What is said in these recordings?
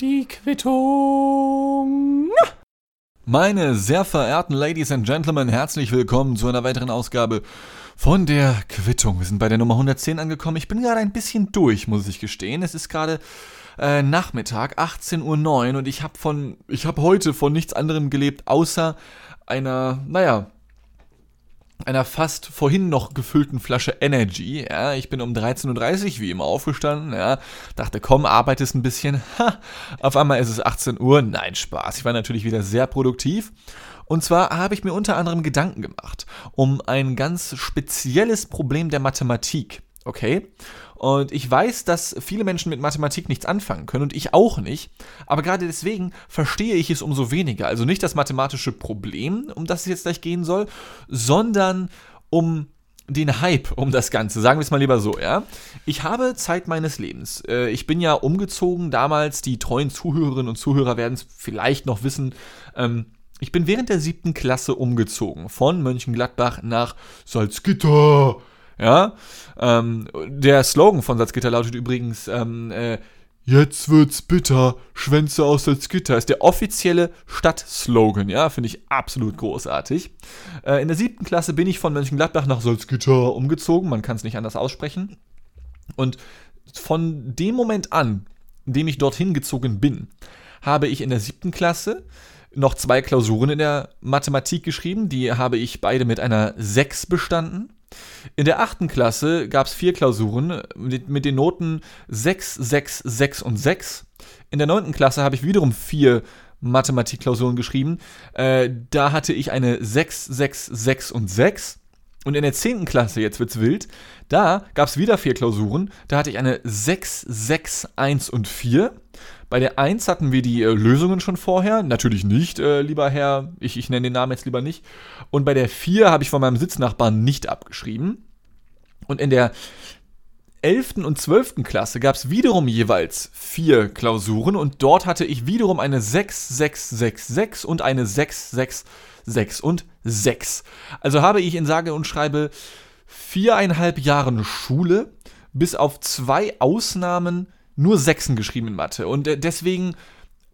Die Quittung. Meine sehr verehrten Ladies and Gentlemen, herzlich willkommen zu einer weiteren Ausgabe von der Quittung. Wir sind bei der Nummer 110 angekommen. Ich bin gerade ein bisschen durch, muss ich gestehen. Es ist gerade äh, Nachmittag, 18.09 Uhr und ich habe von, ich habe heute von nichts anderem gelebt, außer einer, naja, einer fast vorhin noch gefüllten Flasche Energy. Ja, ich bin um 13.30 Uhr wie immer aufgestanden. Ja, dachte, komm, arbeitest ein bisschen. Ha, auf einmal ist es 18 Uhr. Nein, Spaß. Ich war natürlich wieder sehr produktiv. Und zwar habe ich mir unter anderem Gedanken gemacht um ein ganz spezielles Problem der Mathematik. Okay? Und ich weiß, dass viele Menschen mit Mathematik nichts anfangen können und ich auch nicht. Aber gerade deswegen verstehe ich es umso weniger. Also nicht das mathematische Problem, um das es jetzt gleich gehen soll, sondern um den Hype um das Ganze. Sagen wir es mal lieber so, ja. Ich habe Zeit meines Lebens. Äh, ich bin ja umgezogen damals. Die treuen Zuhörerinnen und Zuhörer werden es vielleicht noch wissen. Ähm, ich bin während der siebten Klasse umgezogen. Von Mönchengladbach nach Salzgitter. Ja, ähm, der Slogan von Salzgitter lautet übrigens, ähm, äh, Jetzt wird's bitter, Schwänze aus Salzgitter ist der offizielle Stadtslogan, ja, finde ich absolut großartig. Äh, in der siebten Klasse bin ich von Mönchengladbach nach Salzgitter umgezogen, man kann es nicht anders aussprechen. Und von dem Moment an, in dem ich dorthin gezogen bin, habe ich in der siebten Klasse noch zwei Klausuren in der Mathematik geschrieben, die habe ich beide mit einer 6 bestanden. In der achten Klasse gab es vier Klausuren mit, den Noten 6, 6, 6 und 6. In der neunten Klasse habe ich wiederum vier Mathematikklausuren geschrieben. Äh, da hatte ich eine 6, 6, 6 und 6. Und in der zehnten Klasse, jetzt wird's wild, da gab es wieder vier Klausuren. Da hatte ich eine 6, 6, 1 und 4. Bei der 1 hatten wir die äh, Lösungen schon vorher. Natürlich nicht, äh, lieber Herr. Ich, ich nenne den Namen jetzt lieber nicht. Und bei der 4 habe ich von meinem Sitznachbarn nicht abgeschrieben. Und in der 11. und 12. Klasse gab es wiederum jeweils vier Klausuren und dort hatte ich wiederum eine 6, 6, 6, 6 und eine 6, 6, 6 und 6. Also habe ich in sage und schreibe viereinhalb Jahren Schule bis auf zwei Ausnahmen nur Sechsen geschrieben in Mathe. Und äh, deswegen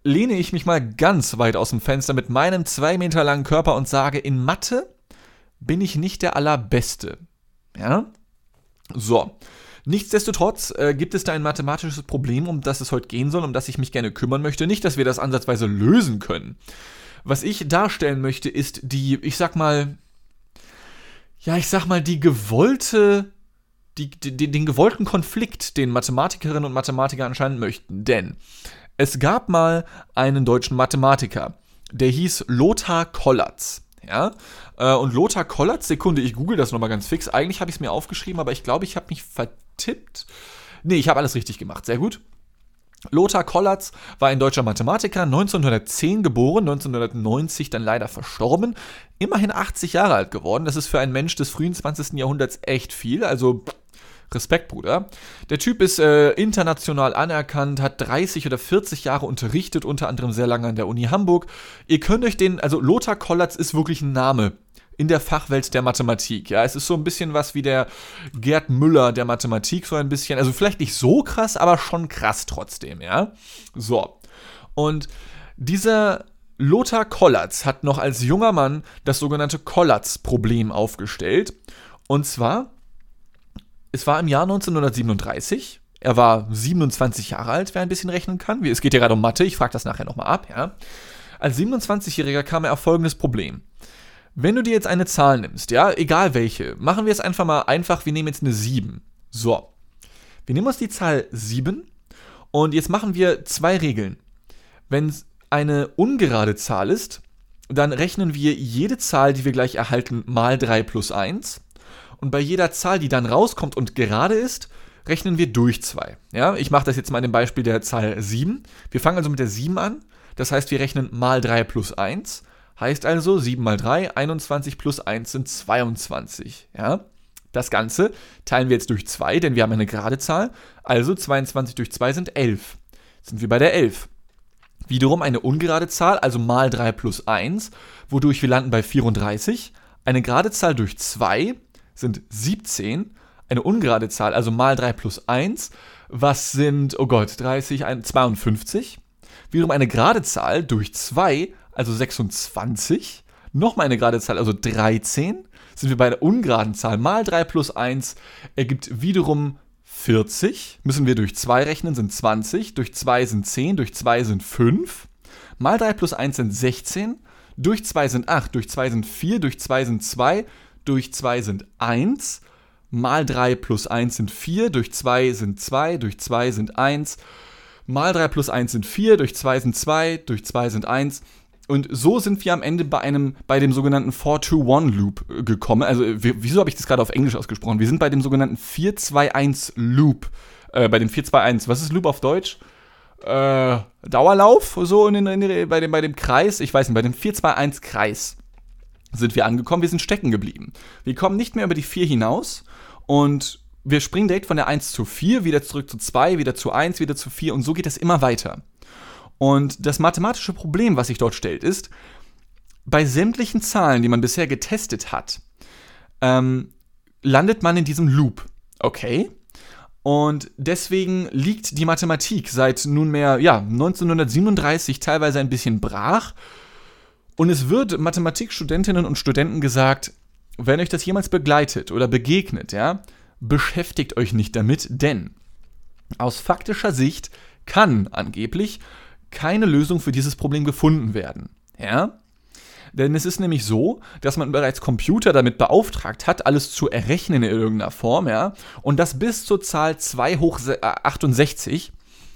lehne ich mich mal ganz weit aus dem Fenster mit meinem zwei Meter langen Körper und sage, in Mathe bin ich nicht der Allerbeste. Ja? So. Nichtsdestotrotz äh, gibt es da ein mathematisches Problem, um das es heute gehen soll, um das ich mich gerne kümmern möchte. Nicht, dass wir das ansatzweise lösen können. Was ich darstellen möchte, ist die, ich sag mal, ja, ich sag mal, die gewollte die, die, den gewollten Konflikt, den Mathematikerinnen und Mathematiker anscheinend möchten. Denn es gab mal einen deutschen Mathematiker, der hieß Lothar Kollatz. Ja, äh, und Lothar Kollatz, Sekunde, ich google das nochmal ganz fix. Eigentlich habe ich es mir aufgeschrieben, aber ich glaube, ich habe mich vertippt. Nee, ich habe alles richtig gemacht. Sehr gut. Lothar Kollatz war ein deutscher Mathematiker, 1910 geboren, 1990 dann leider verstorben, immerhin 80 Jahre alt geworden. Das ist für einen Mensch des frühen 20. Jahrhunderts echt viel, also Respekt, Bruder. Der Typ ist äh, international anerkannt, hat 30 oder 40 Jahre unterrichtet, unter anderem sehr lange an der Uni Hamburg. Ihr könnt euch den, also Lothar Kollatz ist wirklich ein Name in der Fachwelt der Mathematik. Ja, es ist so ein bisschen was wie der Gerd Müller der Mathematik, so ein bisschen. Also vielleicht nicht so krass, aber schon krass trotzdem, ja. So. Und dieser Lothar Kollatz hat noch als junger Mann das sogenannte Kollatz-Problem aufgestellt. Und zwar es war im Jahr 1937. Er war 27 Jahre alt, wer ein bisschen rechnen kann. Es geht ja gerade um Mathe, ich frage das nachher nochmal ab, ja. Als 27-Jähriger kam er auf folgendes Problem. Wenn du dir jetzt eine Zahl nimmst, ja, egal welche, machen wir es einfach mal einfach, wir nehmen jetzt eine 7. So. Wir nehmen uns die Zahl 7 und jetzt machen wir zwei Regeln. Wenn es eine ungerade Zahl ist, dann rechnen wir jede Zahl, die wir gleich erhalten, mal 3 plus 1 und bei jeder Zahl, die dann rauskommt und gerade ist, rechnen wir durch 2. Ja, ich mache das jetzt mal in dem Beispiel der Zahl 7. Wir fangen also mit der 7 an. Das heißt, wir rechnen mal 3 plus 1. Heißt also 7 mal 3, 21 plus 1 sind 22. Ja? Das Ganze teilen wir jetzt durch 2, denn wir haben eine gerade Zahl. Also 22 durch 2 sind 11. Jetzt sind wir bei der 11. Wiederum eine ungerade Zahl, also mal 3 plus 1, wodurch wir landen bei 34. Eine gerade Zahl durch 2 sind 17, eine ungerade Zahl, also mal 3 plus 1, Was sind, oh Gott, 30, 52. Wiederum eine gerade Zahl durch 2, also 26. Nochmal eine gerade Zahl, also 13. Sind wir bei der ungeraden Zahl. Mal 3 plus 1 ergibt wiederum 40. Müssen wir durch 2 rechnen, sind 20. Durch 2 sind 10. Durch 2 sind 5. Mal 3 plus 1 sind 16. Durch 2 sind 8. Durch 2 sind 4. Durch 2 sind 2. Durch 2 sind 1 mal 3 plus 1 sind 4, durch 2 sind 2, durch 2 sind 1, mal 3 plus 1 sind 4, durch 2 sind 2, durch 2 sind 1. Und so sind wir am Ende bei einem, bei dem sogenannten 4-2-1-Loop äh, gekommen. Also, wieso habe ich das gerade auf Englisch ausgesprochen? Wir sind bei dem sogenannten 4-2-1-Loop. Äh, bei dem 4-2-1. Was ist Loop auf Deutsch? Äh, Dauerlauf, so in, in, in, bei, dem, bei dem Kreis. Ich weiß nicht, bei dem 4-2-1-Kreis sind wir angekommen. Wir sind stecken geblieben. Wir kommen nicht mehr über die 4 hinaus und wir springen direkt von der 1 zu 4, wieder zurück zu 2, wieder zu 1, wieder zu 4 und so geht es immer weiter. Und das mathematische Problem, was sich dort stellt, ist, bei sämtlichen Zahlen, die man bisher getestet hat, ähm, landet man in diesem Loop. Okay? Und deswegen liegt die Mathematik seit nunmehr ja, 1937 teilweise ein bisschen brach. Und es wird Mathematikstudentinnen und Studenten gesagt, wenn euch das jemals begleitet oder begegnet, ja, beschäftigt euch nicht damit, denn aus faktischer Sicht kann angeblich keine Lösung für dieses Problem gefunden werden. Ja? Denn es ist nämlich so, dass man bereits Computer damit beauftragt hat, alles zu errechnen in irgendeiner Form, ja, und das bis zur Zahl 2 hoch 68.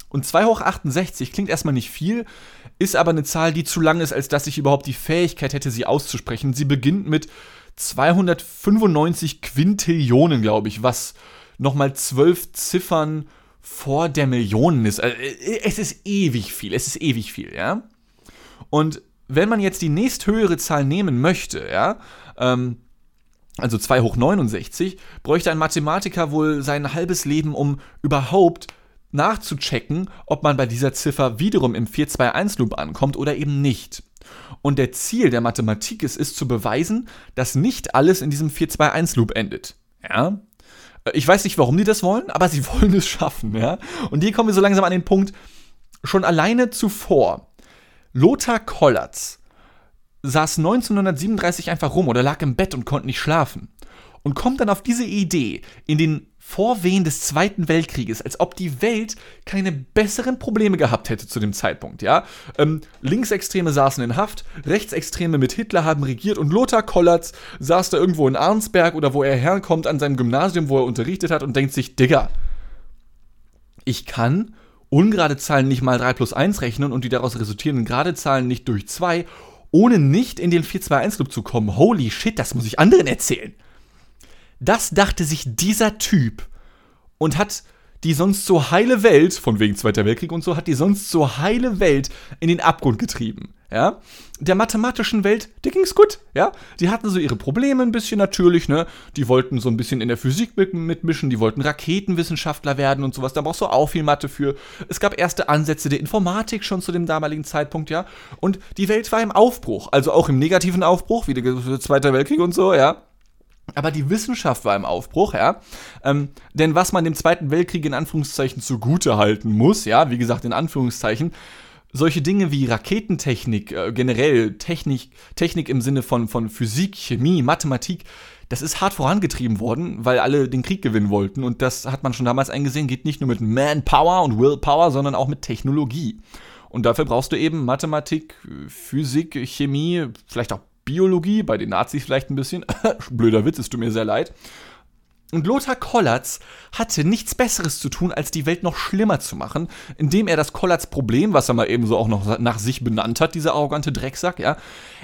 Und 2 hoch 68 klingt erstmal nicht viel, ist aber eine Zahl, die zu lang ist, als dass ich überhaupt die Fähigkeit hätte, sie auszusprechen. Sie beginnt mit 295 Quintillionen, glaube ich, was nochmal zwölf Ziffern vor der Million ist. Also, äh, es ist ewig viel, es ist ewig viel, ja. Und wenn man jetzt die nächsthöhere Zahl nehmen möchte, ja, ähm, also 2 hoch 69, bräuchte ein Mathematiker wohl sein halbes Leben, um überhaupt nachzuchecken, ob man bei dieser Ziffer wiederum im 4-2-1-Loop ankommt oder eben nicht. Und der Ziel der Mathematik ist, ist zu beweisen, dass nicht alles in diesem 4-2-1-Loop endet. Ja? Ich weiß nicht, warum die das wollen, aber sie wollen es schaffen. Ja? Und hier kommen wir so langsam an den Punkt, schon alleine zuvor, Lothar Kollatz saß 1937 einfach rum oder lag im Bett und konnte nicht schlafen. Und kommt dann auf diese Idee, in den Vorwehen des Zweiten Weltkrieges, als ob die Welt keine besseren Probleme gehabt hätte zu dem Zeitpunkt, ja. Ähm, Linksextreme saßen in Haft, Rechtsextreme mit Hitler haben regiert und Lothar Kollatz saß da irgendwo in Arnsberg oder wo er herkommt an seinem Gymnasium, wo er unterrichtet hat und denkt sich, Digga, ich kann ungerade Zahlen nicht mal 3 plus 1 rechnen und die daraus resultierenden gerade Zahlen nicht durch 2, ohne nicht in den 4-2-1-Loop zu kommen. Holy shit, das muss ich anderen erzählen. Das dachte sich dieser Typ und hat die sonst so heile Welt, von wegen Zweiter Weltkrieg und so, hat die sonst so heile Welt in den Abgrund getrieben. Ja, der mathematischen Welt, der ging's gut, ja. Die hatten so ihre Probleme ein bisschen natürlich, ne. Die wollten so ein bisschen in der Physik mitmischen, die wollten Raketenwissenschaftler werden und sowas. Da brauchst du auch viel Mathe für. Es gab erste Ansätze der Informatik schon zu dem damaligen Zeitpunkt, ja. Und die Welt war im Aufbruch, also auch im negativen Aufbruch, wie der Zweite Weltkrieg und so, ja. Aber die Wissenschaft war im Aufbruch, ja. Ähm, denn was man dem Zweiten Weltkrieg in Anführungszeichen zugute halten muss, ja, wie gesagt, in Anführungszeichen, solche Dinge wie Raketentechnik, äh, generell Technik, Technik im Sinne von, von Physik, Chemie, Mathematik, das ist hart vorangetrieben worden, weil alle den Krieg gewinnen wollten. Und das hat man schon damals eingesehen, geht nicht nur mit Manpower und Willpower, sondern auch mit Technologie. Und dafür brauchst du eben Mathematik, Physik, Chemie, vielleicht auch Biologie, bei den Nazis vielleicht ein bisschen. Blöder Witz, es tut mir sehr leid. Und Lothar Kollatz hatte nichts Besseres zu tun, als die Welt noch schlimmer zu machen, indem er das Kollatz-Problem, was er mal ebenso auch noch nach sich benannt hat, dieser arrogante Drecksack, ja,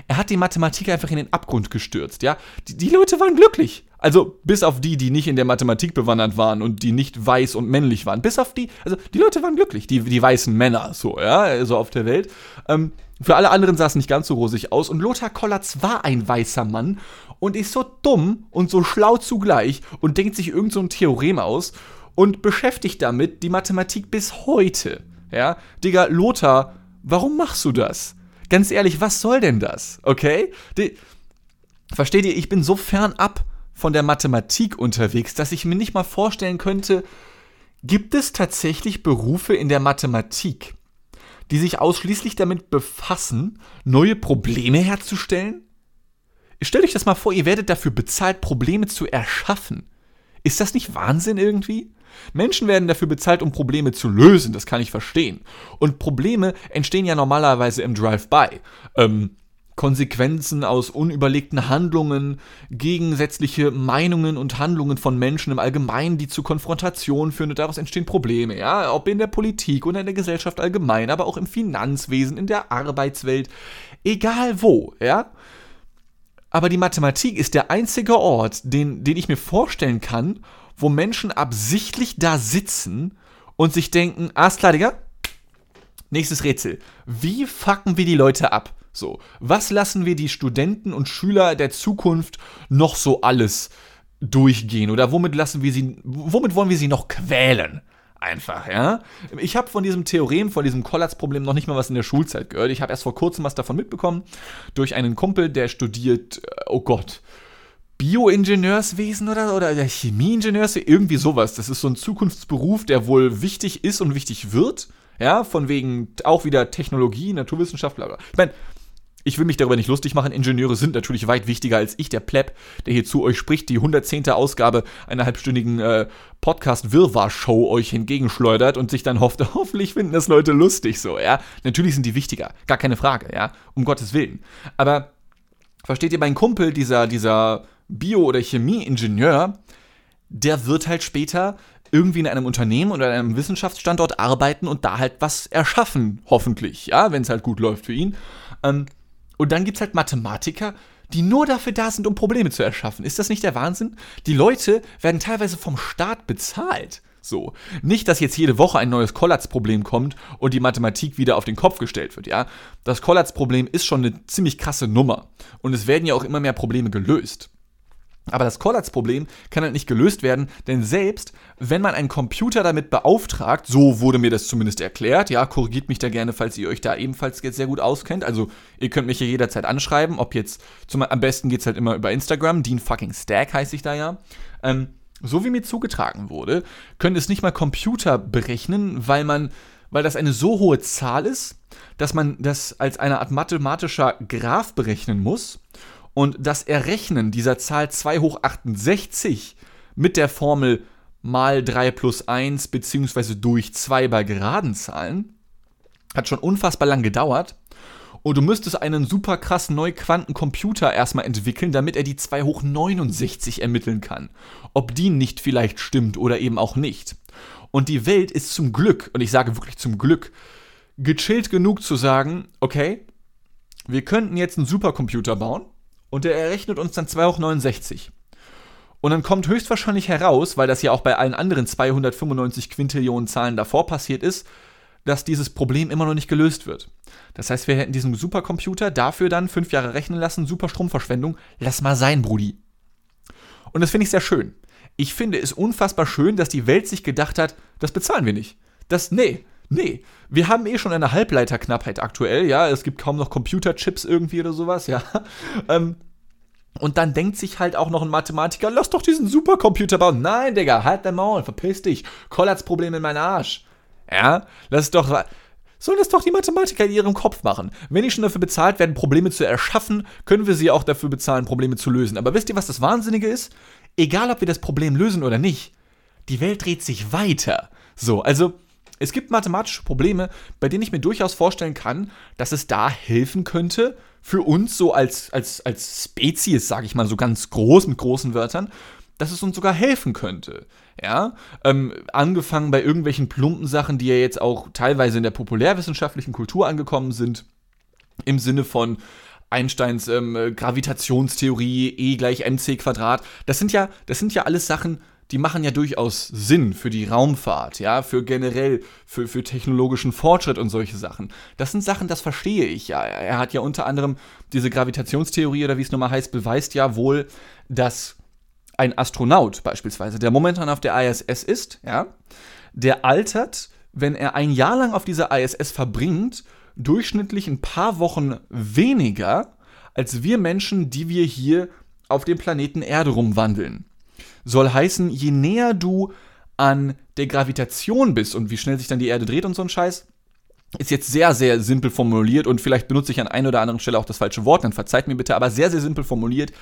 er hat die Mathematik einfach in den Abgrund gestürzt, ja. Die, die Leute waren glücklich. Also bis auf die, die nicht in der Mathematik bewandert waren und die nicht weiß und männlich waren. Bis auf die, also die Leute waren glücklich, die, die weißen Männer, so, ja, so auf der Welt. Ähm, für alle anderen sah es nicht ganz so rosig aus und Lothar Kollatz war ein weißer Mann und ist so dumm und so schlau zugleich und denkt sich irgend so ein Theorem aus und beschäftigt damit die Mathematik bis heute. Ja, Digga, Lothar, warum machst du das? Ganz ehrlich, was soll denn das? Okay? Die, versteht ihr, ich bin so fernab von der Mathematik unterwegs, dass ich mir nicht mal vorstellen könnte, Gibt es tatsächlich Berufe in der Mathematik, die sich ausschließlich damit befassen, neue Probleme herzustellen? Stellt euch das mal vor, ihr werdet dafür bezahlt, Probleme zu erschaffen. Ist das nicht Wahnsinn irgendwie? Menschen werden dafür bezahlt, um Probleme zu lösen, das kann ich verstehen. Und Probleme entstehen ja normalerweise im Drive-by. Ähm, Konsequenzen aus unüberlegten Handlungen, gegensätzliche Meinungen und Handlungen von Menschen im Allgemeinen, die zu Konfrontation führen und daraus entstehen Probleme, ja, ob in der Politik oder in der Gesellschaft allgemein, aber auch im Finanzwesen, in der Arbeitswelt, egal wo, ja. Aber die Mathematik ist der einzige Ort, den, den ich mir vorstellen kann, wo Menschen absichtlich da sitzen und sich denken, ah, klar, Digga, nächstes Rätsel. Wie fucken wir die Leute ab? So, was lassen wir die Studenten und Schüler der Zukunft noch so alles durchgehen? Oder womit lassen wir sie, womit wollen wir sie noch quälen? einfach, ja. Ich habe von diesem Theorem, von diesem Kollatz-Problem noch nicht mal was in der Schulzeit gehört. Ich habe erst vor kurzem was davon mitbekommen durch einen Kumpel, der studiert, äh, oh Gott, Bioingenieurswesen oder, oder Chemieingenieurswesen, irgendwie sowas. Das ist so ein Zukunftsberuf, der wohl wichtig ist und wichtig wird. Ja, von wegen auch wieder Technologie, Naturwissenschaft, bla bla. Ich meine, ich will mich darüber nicht lustig machen. Ingenieure sind natürlich weit wichtiger als ich, der Pleb, der hier zu euch spricht, die 110. Ausgabe einer halbstündigen äh, Podcast-Wirrwarr-Show euch entgegenschleudert und sich dann hofft, hoffentlich finden das Leute lustig so, ja. Natürlich sind die wichtiger, gar keine Frage, ja, um Gottes Willen. Aber versteht ihr, mein Kumpel, dieser, dieser Bio- oder Chemieingenieur, der wird halt später irgendwie in einem Unternehmen oder einem Wissenschaftsstandort arbeiten und da halt was erschaffen, hoffentlich, ja, wenn es halt gut läuft für ihn. Ähm, und dann gibt es halt Mathematiker, die nur dafür da sind, um Probleme zu erschaffen. Ist das nicht der Wahnsinn? Die Leute werden teilweise vom Staat bezahlt. So. Nicht, dass jetzt jede Woche ein neues Kollatz-Problem kommt und die Mathematik wieder auf den Kopf gestellt wird, ja. Das Kollatz-Problem ist schon eine ziemlich krasse Nummer. Und es werden ja auch immer mehr Probleme gelöst. Aber das Kollatz-Problem kann halt nicht gelöst werden, denn selbst wenn man einen Computer damit beauftragt, so wurde mir das zumindest erklärt, ja, korrigiert mich da gerne, falls ihr euch da ebenfalls jetzt sehr gut auskennt. Also ihr könnt mich hier jederzeit anschreiben, ob jetzt, zum, am besten geht es halt immer über Instagram, Dean fucking Stack heiße ich da ja. Ähm, so wie mir zugetragen wurde, können es nicht mal Computer berechnen, weil man, weil das eine so hohe Zahl ist, dass man das als eine Art mathematischer Graph berechnen muss und das Errechnen dieser Zahl 2 hoch 68 mit der Formel mal 3 plus 1 beziehungsweise durch 2 bei geraden Zahlen hat schon unfassbar lang gedauert. Und du müsstest einen super krassen Neuquantencomputer erstmal entwickeln, damit er die 2 hoch 69 ermitteln kann. Ob die nicht vielleicht stimmt oder eben auch nicht. Und die Welt ist zum Glück, und ich sage wirklich zum Glück, gechillt genug zu sagen, okay, wir könnten jetzt einen Supercomputer bauen, und der errechnet uns dann 2 hoch 69. Und dann kommt höchstwahrscheinlich heraus, weil das ja auch bei allen anderen 295 Quintillionen Zahlen davor passiert ist, dass dieses Problem immer noch nicht gelöst wird. Das heißt, wir hätten diesen Supercomputer dafür dann fünf Jahre rechnen lassen, super Stromverschwendung. Lass mal sein, Brudi. Und das finde ich sehr schön. Ich finde es unfassbar schön, dass die Welt sich gedacht hat, das bezahlen wir nicht. Das, nee, nee. Wir haben eh schon eine Halbleiterknappheit aktuell, ja. Es gibt kaum noch Computerchips irgendwie oder sowas, ja. Ähm, und dann denkt sich halt auch noch ein Mathematiker, lass doch diesen Supercomputer bauen. Nein, Digga, halt dein Maul, verpiss dich. Kollatz-Problem in meinen Arsch. Ja, lass doch. Sollen das doch die Mathematiker in ihrem Kopf machen. Wenn die schon dafür bezahlt werden, Probleme zu erschaffen, können wir sie auch dafür bezahlen, Probleme zu lösen. Aber wisst ihr, was das Wahnsinnige ist? Egal, ob wir das Problem lösen oder nicht, die Welt dreht sich weiter. So, also es gibt mathematische Probleme, bei denen ich mir durchaus vorstellen kann, dass es da helfen könnte, für uns so als, als, als Spezies, sage ich mal so ganz groß mit großen Wörtern, dass es uns sogar helfen könnte. Ja, ähm, angefangen bei irgendwelchen plumpen Sachen, die ja jetzt auch teilweise in der populärwissenschaftlichen Kultur angekommen sind, im Sinne von Einsteins ähm, Gravitationstheorie, E gleich mc Quadrat. Das sind ja, das sind ja alles Sachen, die machen ja durchaus Sinn für die Raumfahrt, ja, für generell, für, für technologischen Fortschritt und solche Sachen. Das sind Sachen, das verstehe ich ja. Er hat ja unter anderem diese Gravitationstheorie oder wie es nochmal heißt, beweist ja wohl, dass ein Astronaut beispielsweise, der momentan auf der ISS ist, ja, der altert, wenn er ein Jahr lang auf dieser ISS verbringt, durchschnittlich ein paar Wochen weniger als wir Menschen, die wir hier auf dem Planeten Erde rumwandeln soll heißen, je näher du an der Gravitation bist und wie schnell sich dann die Erde dreht und so ein Scheiß, ist jetzt sehr, sehr simpel formuliert und vielleicht benutze ich an einer oder anderen Stelle auch das falsche Wort, dann verzeiht mir bitte, aber sehr, sehr simpel formuliert.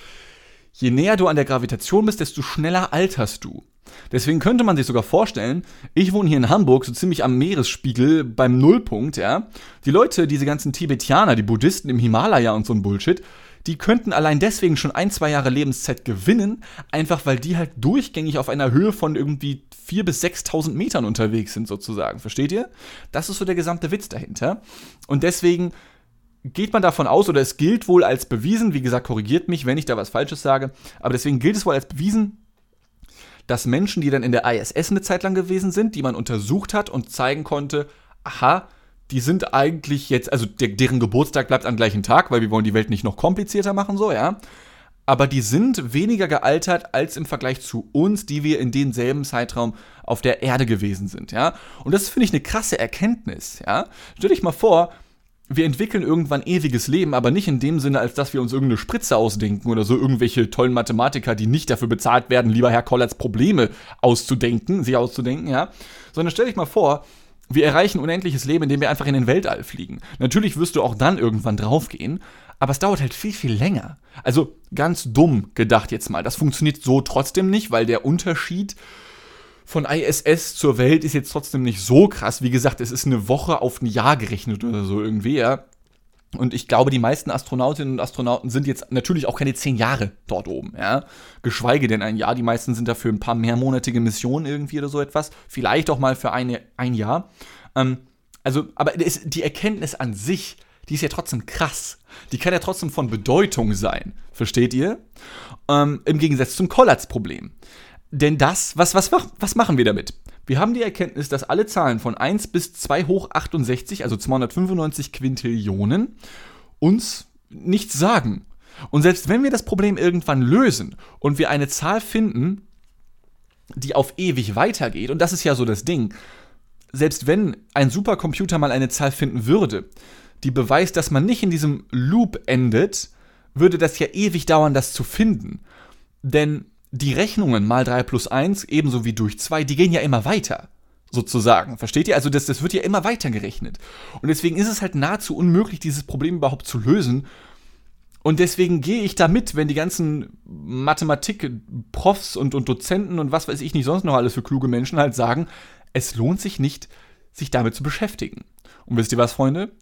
Je näher du an der Gravitation bist, desto schneller alterst du. Deswegen könnte man sich sogar vorstellen, ich wohne hier in Hamburg, so ziemlich am Meeresspiegel beim Nullpunkt, ja. Die Leute, diese ganzen Tibetianer, die Buddhisten im Himalaya und so ein Bullshit, die könnten allein deswegen schon ein, zwei Jahre Lebenszeit gewinnen, einfach weil die halt durchgängig auf einer Höhe von irgendwie 4.000 bis 6.000 Metern unterwegs sind, sozusagen. Versteht ihr? Das ist so der gesamte Witz dahinter. Und deswegen geht man davon aus, oder es gilt wohl als bewiesen, wie gesagt, korrigiert mich, wenn ich da was Falsches sage, aber deswegen gilt es wohl als bewiesen, dass Menschen, die dann in der ISS eine Zeit lang gewesen sind, die man untersucht hat und zeigen konnte, aha, die sind eigentlich jetzt, also der, deren Geburtstag bleibt am gleichen Tag, weil wir wollen die Welt nicht noch komplizierter machen, so, ja. Aber die sind weniger gealtert als im Vergleich zu uns, die wir in denselben Zeitraum auf der Erde gewesen sind, ja. Und das finde ich eine krasse Erkenntnis, ja. Stell dich mal vor, wir entwickeln irgendwann ewiges Leben, aber nicht in dem Sinne, als dass wir uns irgendeine Spritze ausdenken oder so irgendwelche tollen Mathematiker, die nicht dafür bezahlt werden, lieber Herr Kollatz Probleme auszudenken, sie auszudenken, ja. Sondern stell dich mal vor, wir erreichen unendliches Leben, indem wir einfach in den Weltall fliegen. Natürlich wirst du auch dann irgendwann draufgehen, aber es dauert halt viel, viel länger. Also ganz dumm gedacht jetzt mal. Das funktioniert so trotzdem nicht, weil der Unterschied von ISS zur Welt ist jetzt trotzdem nicht so krass. Wie gesagt, es ist eine Woche auf ein Jahr gerechnet oder so irgendwie, ja. Und ich glaube, die meisten Astronautinnen und Astronauten sind jetzt natürlich auch keine zehn Jahre dort oben, ja. Geschweige denn ein Jahr. Die meisten sind dafür ein paar mehrmonatige Missionen irgendwie oder so etwas. Vielleicht auch mal für eine, ein Jahr. Ähm, also, aber es, die Erkenntnis an sich, die ist ja trotzdem krass. Die kann ja trotzdem von Bedeutung sein. Versteht ihr? Ähm, Im Gegensatz zum Kollatz-Problem. Denn das, was, was, was machen wir damit? Wir haben die Erkenntnis, dass alle Zahlen von 1 bis 2 hoch 68, also 295 Quintillionen, uns nichts sagen. Und selbst wenn wir das Problem irgendwann lösen und wir eine Zahl finden, die auf ewig weitergeht, und das ist ja so das Ding, selbst wenn ein Supercomputer mal eine Zahl finden würde, die beweist, dass man nicht in diesem Loop endet, würde das ja ewig dauern, das zu finden. Denn die Rechnungen mal 3 plus 1, ebenso wie durch 2, die gehen ja immer weiter. Sozusagen. Versteht ihr? Also das, das wird ja immer weiter gerechnet. Und deswegen ist es halt nahezu unmöglich, dieses Problem überhaupt zu lösen. Und deswegen gehe ich damit, wenn die ganzen Mathematik-Profs und, und Dozenten und was weiß ich nicht sonst noch alles für kluge Menschen halt sagen, es lohnt sich nicht, sich damit zu beschäftigen. Und wisst ihr was, Freunde?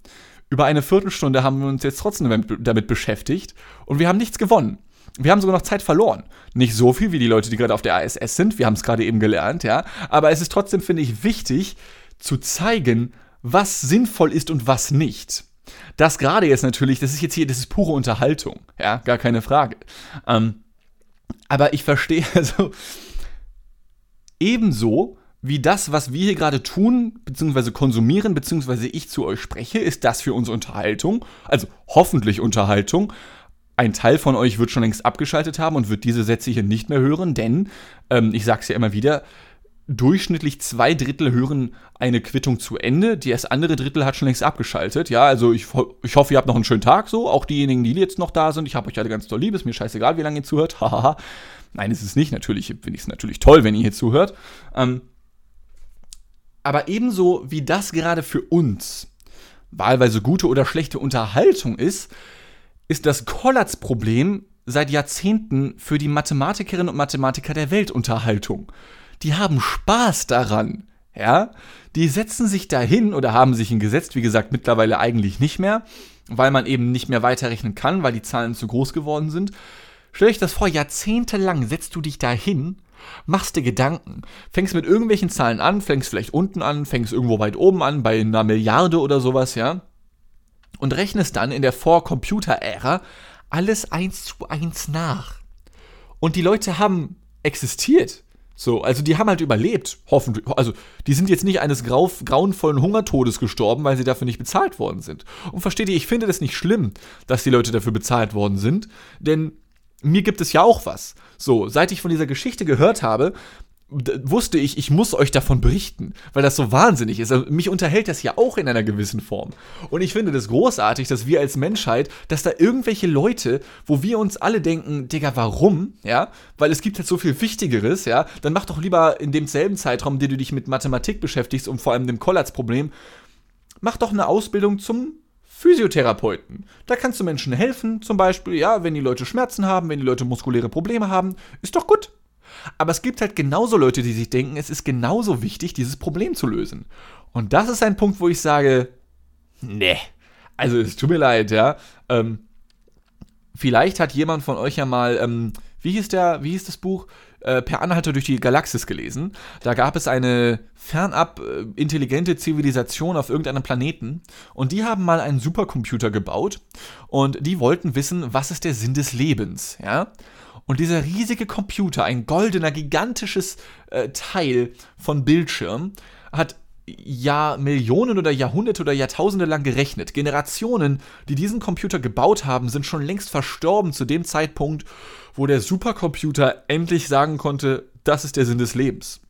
Über eine Viertelstunde haben wir uns jetzt trotzdem damit beschäftigt und wir haben nichts gewonnen. Wir haben sogar noch Zeit verloren. Nicht so viel wie die Leute, die gerade auf der ISS sind. Wir haben es gerade eben gelernt, ja. Aber es ist trotzdem, finde ich, wichtig zu zeigen, was sinnvoll ist und was nicht. Das gerade jetzt natürlich, das ist jetzt hier, das ist pure Unterhaltung, ja, gar keine Frage. Ähm, aber ich verstehe, also ebenso wie das, was wir hier gerade tun, beziehungsweise konsumieren, beziehungsweise ich zu euch spreche, ist das für uns Unterhaltung, also hoffentlich Unterhaltung, ein Teil von euch wird schon längst abgeschaltet haben und wird diese Sätze hier nicht mehr hören, denn, ähm, ich sage es ja immer wieder, durchschnittlich zwei Drittel hören eine Quittung zu Ende, das andere Drittel hat schon längst abgeschaltet. Ja, also ich, ich hoffe, ihr habt noch einen schönen Tag so, auch diejenigen, die jetzt noch da sind. Ich habe euch alle ganz toll lieb, ist mir scheißegal, wie lange ihr zuhört. Hahaha. Nein, ist es nicht. Natürlich finde ich es natürlich toll, wenn ihr hier zuhört. Ähm, aber ebenso wie das gerade für uns wahlweise gute oder schlechte Unterhaltung ist, ist das Kollatz-Problem seit Jahrzehnten für die Mathematikerinnen und Mathematiker der Weltunterhaltung. Die haben Spaß daran, ja? Die setzen sich dahin oder haben sich hingesetzt, wie gesagt, mittlerweile eigentlich nicht mehr, weil man eben nicht mehr weiterrechnen kann, weil die Zahlen zu groß geworden sind. Stell euch das vor, jahrzehntelang setzt du dich dahin, machst dir Gedanken, fängst mit irgendwelchen Zahlen an, fängst vielleicht unten an, fängst irgendwo weit oben an, bei einer Milliarde oder sowas, ja? Und rechnest dann in der Vor-Computer-Ära alles eins zu eins nach. Und die Leute haben existiert. So, also die haben halt überlebt, hoffentlich. Also, die sind jetzt nicht eines grau grauenvollen Hungertodes gestorben, weil sie dafür nicht bezahlt worden sind. Und versteht ihr, ich finde das nicht schlimm, dass die Leute dafür bezahlt worden sind, denn mir gibt es ja auch was. So, seit ich von dieser Geschichte gehört habe, wusste ich, ich muss euch davon berichten, weil das so wahnsinnig ist. Also mich unterhält das ja auch in einer gewissen Form. Und ich finde das großartig, dass wir als Menschheit, dass da irgendwelche Leute, wo wir uns alle denken, Digga, warum? Ja, weil es gibt halt so viel Wichtigeres, ja, dann mach doch lieber in demselben Zeitraum, den du dich mit Mathematik beschäftigst und vor allem dem Kollatz-Problem, mach doch eine Ausbildung zum Physiotherapeuten. Da kannst du Menschen helfen, zum Beispiel, ja, wenn die Leute Schmerzen haben, wenn die Leute muskuläre Probleme haben, ist doch gut. Aber es gibt halt genauso Leute, die sich denken, es ist genauso wichtig, dieses Problem zu lösen. Und das ist ein Punkt, wo ich sage, ne, also es tut mir leid, ja. Ähm, vielleicht hat jemand von euch ja mal, ähm, wie hieß der, wie hieß das Buch? Äh, per Anhalter durch die Galaxis gelesen. Da gab es eine fernab äh, intelligente Zivilisation auf irgendeinem Planeten und die haben mal einen Supercomputer gebaut und die wollten wissen, was ist der Sinn des Lebens, ja? Und dieser riesige Computer, ein goldener, gigantisches äh, Teil von Bildschirm, hat Jahr, Millionen oder Jahrhunderte oder Jahrtausende lang gerechnet. Generationen, die diesen Computer gebaut haben, sind schon längst verstorben zu dem Zeitpunkt, wo der Supercomputer endlich sagen konnte, das ist der Sinn des Lebens.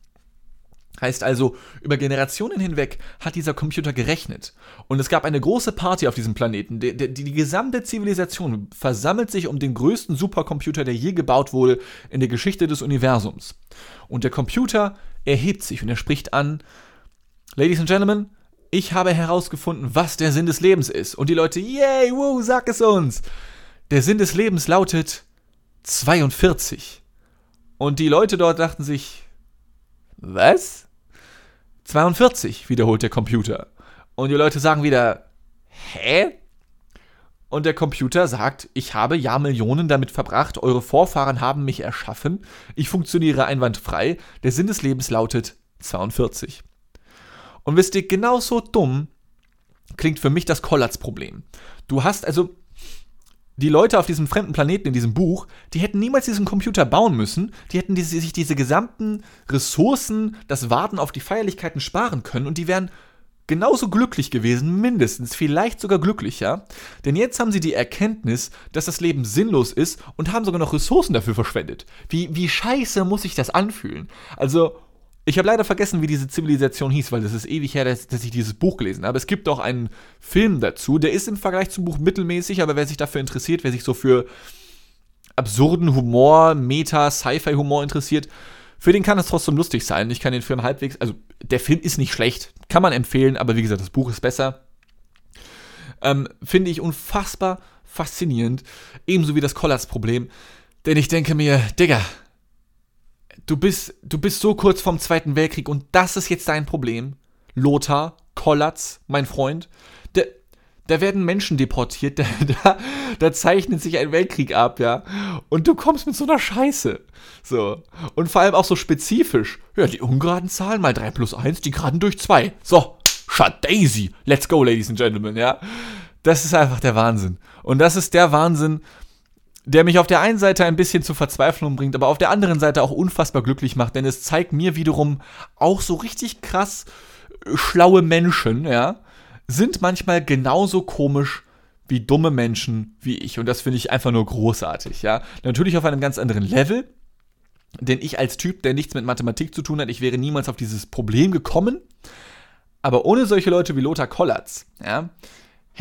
Heißt also, über Generationen hinweg hat dieser Computer gerechnet. Und es gab eine große Party auf diesem Planeten. Die, die, die, gesamte Zivilisation versammelt sich um den größten Supercomputer, der je gebaut wurde in der Geschichte des Universums. Und der Computer erhebt sich und er spricht an, Ladies and Gentlemen, ich habe herausgefunden, was der Sinn des Lebens ist. Und die Leute, yay, woo, sag es uns. Der Sinn des Lebens lautet 42. Und die Leute dort dachten sich, was? 42, wiederholt der Computer. Und die Leute sagen wieder, hä? Und der Computer sagt, ich habe Jahrmillionen damit verbracht, eure Vorfahren haben mich erschaffen, ich funktioniere einwandfrei, der Sinn des Lebens lautet 42. Und wisst ihr, genauso dumm klingt für mich das Kollatz-Problem. Du hast also die Leute auf diesem fremden Planeten in diesem Buch, die hätten niemals diesen Computer bauen müssen, die hätten diese, sich diese gesamten Ressourcen, das Warten auf die Feierlichkeiten sparen können und die wären genauso glücklich gewesen, mindestens, vielleicht sogar glücklicher. Denn jetzt haben sie die Erkenntnis, dass das Leben sinnlos ist und haben sogar noch Ressourcen dafür verschwendet. Wie, wie scheiße muss sich das anfühlen? Also, ich habe leider vergessen, wie diese Zivilisation hieß, weil das ist ewig her, dass, dass, ich dieses Buch gelesen habe. Es gibt auch einen Film dazu, der ist im Vergleich zum Buch mittelmäßig, aber wer sich dafür interessiert, wer sich so für absurden Humor, Meta, Sci-Fi-Humor interessiert, für den kann es trotzdem lustig sein. Ich kann den Film halbwegs, also der Film ist nicht schlecht, kann man empfehlen, aber wie gesagt, das Buch ist besser. Ähm, Finde ich unfassbar faszinierend, ebenso wie das Collars-Problem, denn ich denke mir, Digga, du bist, du bist so kurz vorm Zweiten Weltkrieg und das ist jetzt dein Problem. Lothar, Kollatz, mein Freund, da, da werden Menschen deportiert, da, da, da zeichnet sich ein Weltkrieg ab, ja. Und du kommst mit so einer Scheiße. So. Und vor allem auch so spezifisch. Ja, die ungeraden Zahlen mal 3 plus 1, die geraden durch 2. So, shut Daisy. Let's go, Ladies and Gentlemen, ja. Das ist einfach der Wahnsinn. Und das ist der Wahnsinn, der mich auf der einen Seite ein bisschen zur Verzweiflung bringt, aber auf der anderen Seite auch unfassbar glücklich macht, denn es zeigt mir wiederum auch so richtig krass äh, schlaue Menschen, ja, sind manchmal genauso komisch wie dumme Menschen wie ich und das finde ich einfach nur großartig, ja. Natürlich auf einem ganz anderen Level, denn ich als Typ, der nichts mit Mathematik zu tun hat, ich wäre niemals auf dieses Problem gekommen, aber ohne solche Leute wie Lothar Kollatz, ja,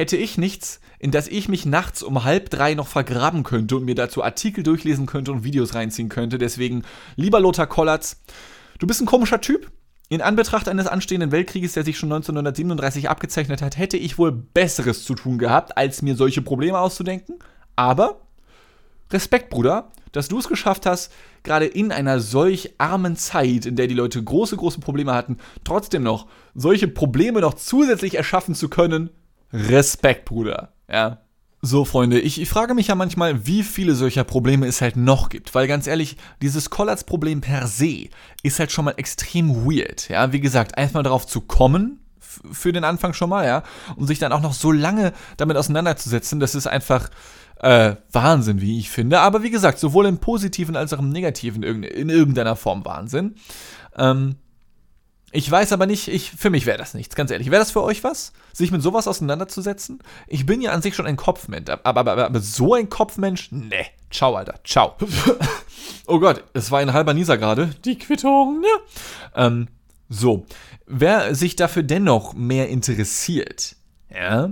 hätte ich nichts, in das ich mich nachts um halb drei noch vergraben könnte und mir dazu Artikel durchlesen könnte und Videos reinziehen könnte. Deswegen, lieber Lothar Kollatz, du bist ein komischer Typ. In Anbetracht eines anstehenden Weltkrieges, der sich schon 1937 abgezeichnet hat, hätte ich wohl Besseres zu tun gehabt, als mir solche Probleme auszudenken. Aber Respekt, Bruder, dass du es geschafft hast, gerade in einer solch armen Zeit, in der die Leute große, große Probleme hatten, trotzdem noch solche Probleme noch zusätzlich erschaffen zu können Respekt, Bruder. Ja. So, Freunde, ich, ich, frage mich ja manchmal, wie viele solcher Probleme es halt noch gibt. Weil ganz ehrlich, dieses Collards-Problem per se ist halt schon mal extrem weird. Ja, wie gesagt, erstmal darauf zu kommen, für den Anfang schon mal, ja, und sich dann auch noch so lange damit auseinanderzusetzen, das ist einfach äh, Wahnsinn, wie ich finde. Aber wie gesagt, sowohl im positiven als auch im negativen in irgendeiner Form Wahnsinn. Ähm, Ich weiß aber nicht, ich, für mich wäre das nichts, ganz ehrlich. Wäre das für euch was, sich mit sowas auseinanderzusetzen? Ich bin ja an sich schon ein Kopfmensch, aber, aber, aber, aber so ein Kopfmensch? Nee. Ciao, Alter. Ciao. oh Gott, es war ein halber Nieser gerade. Die Quittung, ne? Ähm, so. Wer sich dafür dennoch mehr interessiert, ja,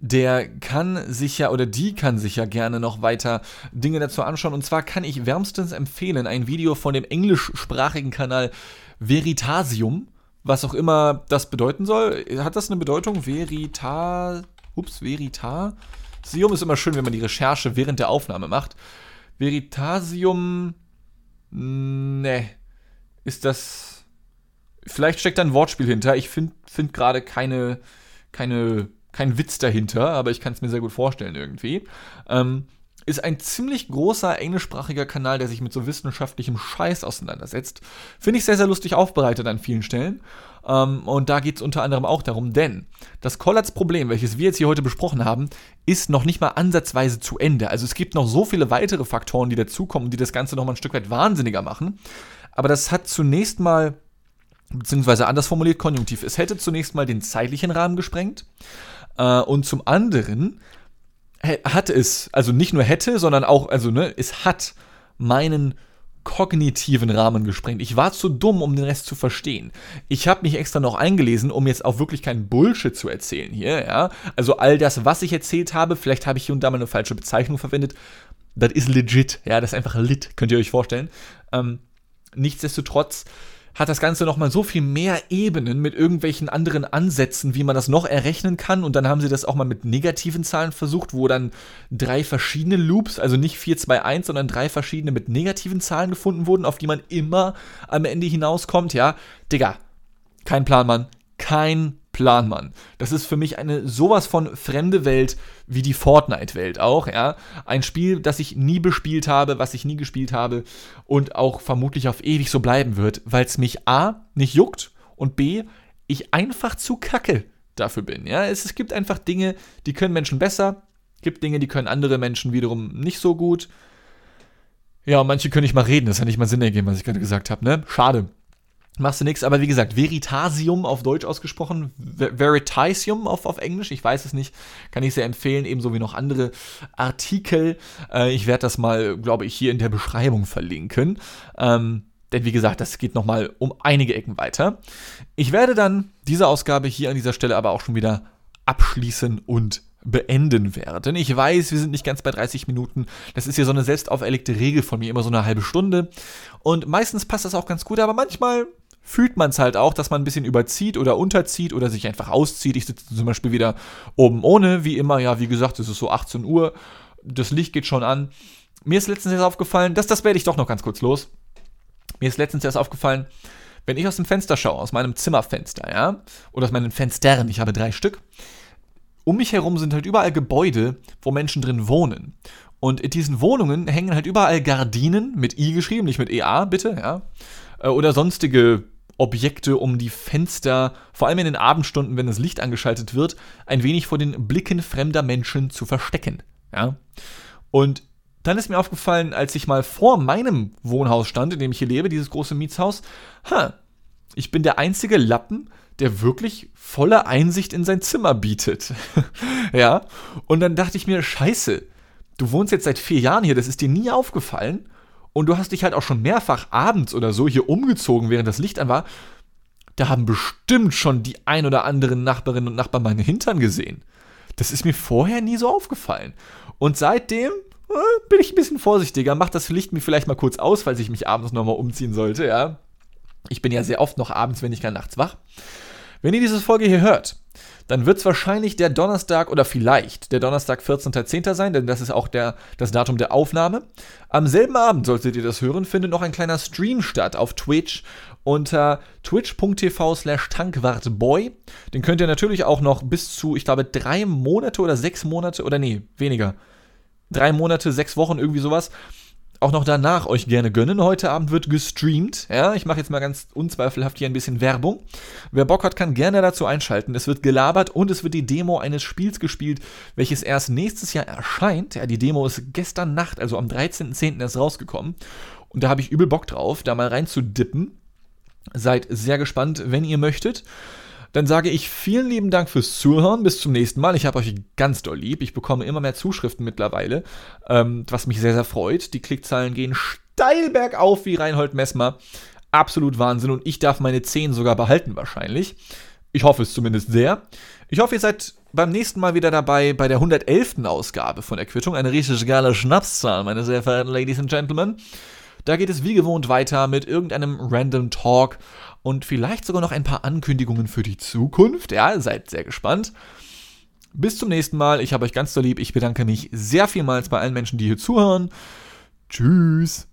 der kann sich ja oder die kann sich ja gerne noch weiter Dinge dazu anschauen. Und zwar kann ich wärmstens empfehlen ein Video von dem englischsprachigen Kanal Veritasium was auch immer das bedeuten soll. Hat das eine Bedeutung? Verita. Ups, Veritasium ist immer schön, wenn man die Recherche während der Aufnahme macht. Veritasium. Ne. Ist das. Vielleicht steckt da ein Wortspiel hinter. Ich finde find gerade keine, keine, kein Witz dahinter, aber ich kann es mir sehr gut vorstellen irgendwie. Ähm, ist ein ziemlich großer englischsprachiger Kanal, der sich mit so wissenschaftlichem Scheiß auseinandersetzt. Finde ich sehr, sehr lustig aufbereitet an vielen Stellen. Ähm, und da geht es unter anderem auch darum, denn das Collatz-Problem, welches wir jetzt hier heute besprochen haben, ist noch nicht mal ansatzweise zu Ende. Also es gibt noch so viele weitere Faktoren, die dazukommen, die das Ganze noch mal ein Stück weit wahnsinniger machen. Aber das hat zunächst mal, beziehungsweise anders formuliert, konjunktiv, es hätte zunächst mal den zeitlichen Rahmen gesprengt. Äh, und zum anderen hat es, also nicht nur hätte, sondern auch, also ne, es hat meinen kognitiven Rahmen gesprengt. Ich war zu dumm, um den Rest zu verstehen. Ich habe mich extra noch eingelesen, um jetzt auch wirklich keinen Bullshit zu erzählen hier, ja. Also all das, was ich erzählt habe, vielleicht habe ich hier und da mal eine falsche Bezeichnung verwendet, das ist legit, ja, das ist einfach lit, könnt ihr euch vorstellen. Ähm, nichtsdestotrotz hat das Ganze nochmal so viel mehr Ebenen mit irgendwelchen anderen Ansätzen, wie man das noch errechnen kann. Und dann haben sie das auch mal mit negativen Zahlen versucht, wo dann drei verschiedene Loops, also nicht 4, 2, 1, sondern drei verschiedene mit negativen Zahlen gefunden wurden, auf die man immer am Ende hinauskommt. Ja, Digga, kein Plan, Mann. Kein Plan, Mann. Das ist für mich eine sowas von fremde Welt wie die Fortnite-Welt auch, ja. Ein Spiel, das ich nie bespielt habe, was ich nie gespielt habe und auch vermutlich auf ewig so bleiben wird, weil es mich A nicht juckt und B, ich einfach zu kacke dafür bin, ja. Es, es gibt einfach Dinge, die können Menschen besser, gibt Dinge, die können andere Menschen wiederum nicht so gut. Ja, manche können nicht mal reden, das hat nicht mal Sinn ergeben, was ich gerade gesagt habe, ne? Schade machst du nichts. Aber wie gesagt, Veritasium auf Deutsch ausgesprochen, Veritasium auf, auf Englisch, ich weiß es nicht, kann ich sehr empfehlen, ebenso wie noch andere Artikel. Äh, ich werde das mal, glaube ich, hier in der Beschreibung verlinken. Ähm, denn wie gesagt, das geht nochmal um einige Ecken weiter. Ich werde dann diese Ausgabe hier an dieser Stelle aber auch schon wieder abschließen und beenden werden. Ich weiß, wir sind nicht ganz bei 30 Minuten. Das ist ja so eine selbst auferlegte Regel von mir, immer so eine halbe Stunde. Und meistens passt das auch ganz gut, aber manchmal fühlt man es halt auch, dass man ein bisschen überzieht oder unterzieht oder sich einfach auszieht. Ich sitze zum Beispiel wieder oben ohne, wie immer. Ja, wie gesagt, es ist so 18 Uhr. Das Licht geht schon an. Mir ist letztens erst aufgefallen, das, das werde ich doch noch ganz kurz los. Mir ist letztens erst aufgefallen, wenn ich aus dem Fenster schaue, aus meinem Zimmerfenster, ja, oder aus meinen Fenstern, ich habe drei Stück, um mich herum sind halt überall Gebäude, wo Menschen drin wohnen. Und in diesen Wohnungen hängen halt überall Gardinen mit I geschrieben, nicht mit EA, bitte, ja. Äh, oder sonstige Objekte, um die Fenster, vor allem in den Abendstunden, wenn das Licht angeschaltet wird, ein wenig vor den Blicken fremder Menschen zu verstecken. Ja? Und dann ist mir aufgefallen, als ich mal vor meinem Wohnhaus stand, in dem ich hier lebe, dieses große Mietshaus, ha, ich bin der einzige Lappen, der wirklich volle Einsicht in sein Zimmer bietet. ja, und dann dachte ich mir, scheiße, du wohnst jetzt seit vier Jahren hier, das ist dir nie aufgefallen und du hast dich halt auch schon mehrfach abends oder so hier umgezogen, während das Licht an war, da haben bestimmt schon die ein oder anderen Nachbarinnen und Nachbarn meine Hintern gesehen. Das ist mir vorher nie so aufgefallen. Und seitdem äh, bin ich ein bisschen vorsichtiger, mach das Licht mir vielleicht mal kurz aus, falls ich mich abends nochmal umziehen sollte, ja. Ich bin ja sehr oft noch abends, wenn ich gar nachts wach. Wenn ihr diese Folge hier hört, dann wird es wahrscheinlich der Donnerstag oder vielleicht der Donnerstag 14.10. sein, denn das ist auch der, das Datum der Aufnahme. Am selben Abend, solltet ihr das hören, findet noch ein kleiner Stream statt auf Twitch unter twitch.tv slash tankwartboy. Den könnt ihr natürlich auch noch bis zu, ich glaube, drei Monate oder sechs Monate oder nee, weniger. Drei Monate, sechs Wochen, irgendwie sowas auch noch danach euch gerne gönnen. Heute Abend wird gestreamt. Ja, ich mache jetzt mal ganz unzweifelhaft hier ein bisschen Werbung. Wer Bock hat, kann gerne dazu einschalten. Es wird gelabert und es wird die Demo eines Spiels gespielt, welches erst nächstes Jahr erscheint. Ja, die Demo ist gestern Nacht, also am 13.10. erst rausgekommen. Und da habe ich übel Bock drauf, da mal rein zu dippen. Seid sehr gespannt, wenn ihr möchtet. Dann sage ich vielen lieben Dank fürs Zuhören. Bis zum nächsten Mal. Ich habe euch ganz doll lieb. Ich bekomme immer mehr Zuschriften mittlerweile, ähm, was mich sehr, sehr freut. Die Klickzahlen gehen steil bergauf wie Reinhold Messmer. Absolut Wahnsinn. Und ich darf meine 10 sogar behalten wahrscheinlich. Ich hoffe es zumindest sehr. Ich hoffe, ihr seid beim nächsten Mal wieder dabei bei der 111. Ausgabe von der Quittung. Eine richtig geile Schnapszahl, meine sehr verehrten Ladies and Gentlemen. Da geht es wie gewohnt weiter mit irgendeinem Random Talk und vielleicht sogar noch ein paar Ankündigungen für die Zukunft. Ja, seid sehr gespannt. Bis zum nächsten Mal. Ich habe euch ganz so lieb. Ich bedanke mich sehr vielmals bei allen Menschen, die hier zuhören. Tschüss.